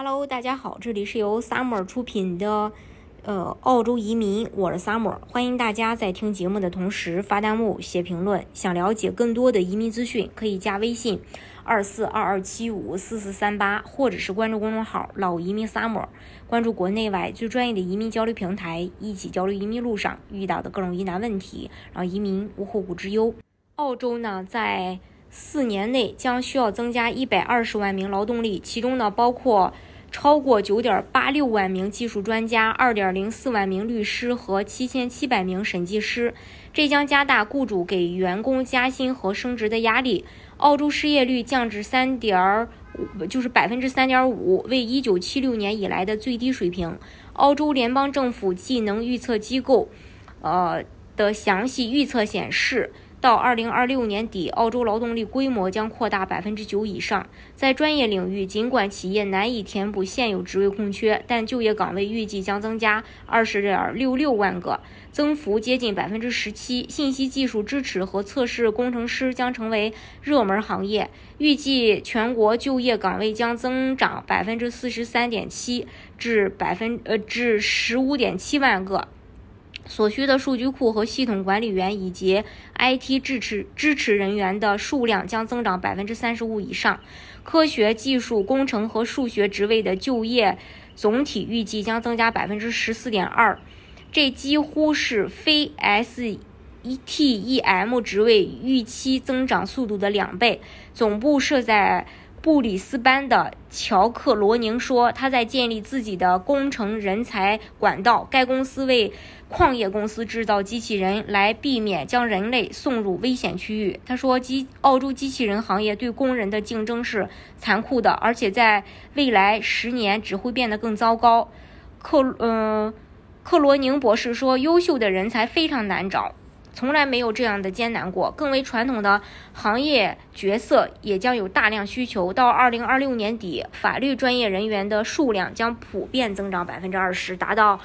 Hello，大家好，这里是由 Summer 出品的呃澳洲移民，我是 Summer，欢迎大家在听节目的同时发弹幕、写评论。想了解更多的移民资讯，可以加微信二四二二七五四四三八，或者是关注公众号老移民 Summer，关注国内外最专业的移民交流平台，一起交流移民路上遇到的各种疑难问题，让移民无后顾之忧。澳洲呢，在四年内将需要增加一百二十万名劳动力，其中呢包括。超过九点八六万名技术专家，二点零四万名律师和七千七百名审计师，这将加大雇主给员工加薪和升职的压力。澳洲失业率降至三点五，就是百分之三点五，为一九七六年以来的最低水平。澳洲联邦政府技能预测机构，呃的详细预测显示。到二零二六年底，澳洲劳动力规模将扩大百分之九以上。在专业领域，尽管企业难以填补现有职位空缺，但就业岗位预计将增加二十点六六万个，增幅接近百分之十七。信息技术支持和测试工程师将成为热门行业，预计全国就业岗位将增长百分之四十三点七至百分呃至十五点七万个。所需的数据库和系统管理员以及 IT 支持支持人员的数量将增长百分之三十五以上。科学技术、工程和数学职位的就业总体预计将增加百分之十四点二，这几乎是非 STEM 职位预期增长速度的两倍。总部设在。布里斯班的乔克罗宁说：“他在建立自己的工程人才管道。该公司为矿业公司制造机器人，来避免将人类送入危险区域。”他说：“机澳洲机器人行业对工人的竞争是残酷的，而且在未来十年只会变得更糟糕。”克嗯，克罗宁博士说：“优秀的人才非常难找。”从来没有这样的艰难过。更为传统的行业角色也将有大量需求。到二零二六年底，法律专业人员的数量将普遍增长百分之二十，达到。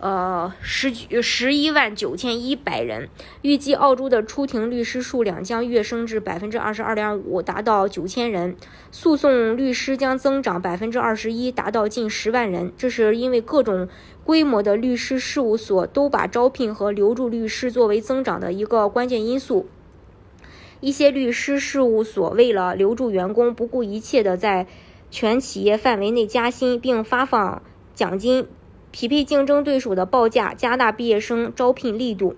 呃，十十一万九千一百人，预计澳洲的出庭律师数量将跃升至百分之二十二点五，达到九千人；诉讼律师将增长百分之二十一，达到近十万人。这是因为各种规模的律师事务所都把招聘和留住律师作为增长的一个关键因素。一些律师事务所为了留住员工，不顾一切的在全企业范围内加薪，并发放奖金。匹配竞争对手的报价，加大毕业生招聘力度。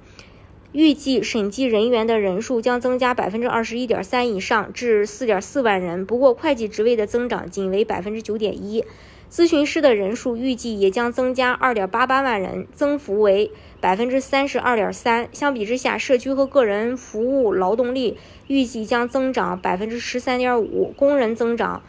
预计审计人员的人数将增加百分之二十一点三以上，至四点四万人。不过，会计职位的增长仅为百分之九点一。咨询师的人数预计也将增加二点八八万人，增幅为百分之三十二点三。相比之下，社区和个人服务劳动力预计将增长百分之十三点五，工人增长。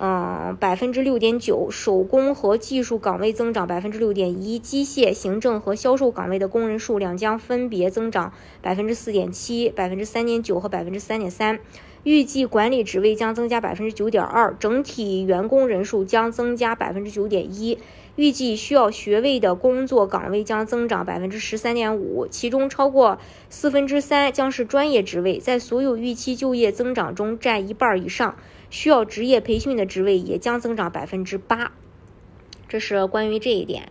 嗯，百分之六点九，手工和技术岗位增长百分之六点一，机械、行政和销售岗位的工人数量将分别增长百分之四点七、百分之三点九和百分之三点三。预计管理职位将增加百分之九点二，整体员工人数将增加百分之九点一。预计需要学位的工作岗位将增长百分之十三点五，其中超过四分之三将是专业职位，在所有预期就业增长中占一半以上。需要职业培训的职位也将增长百分之八，这是关于这一点。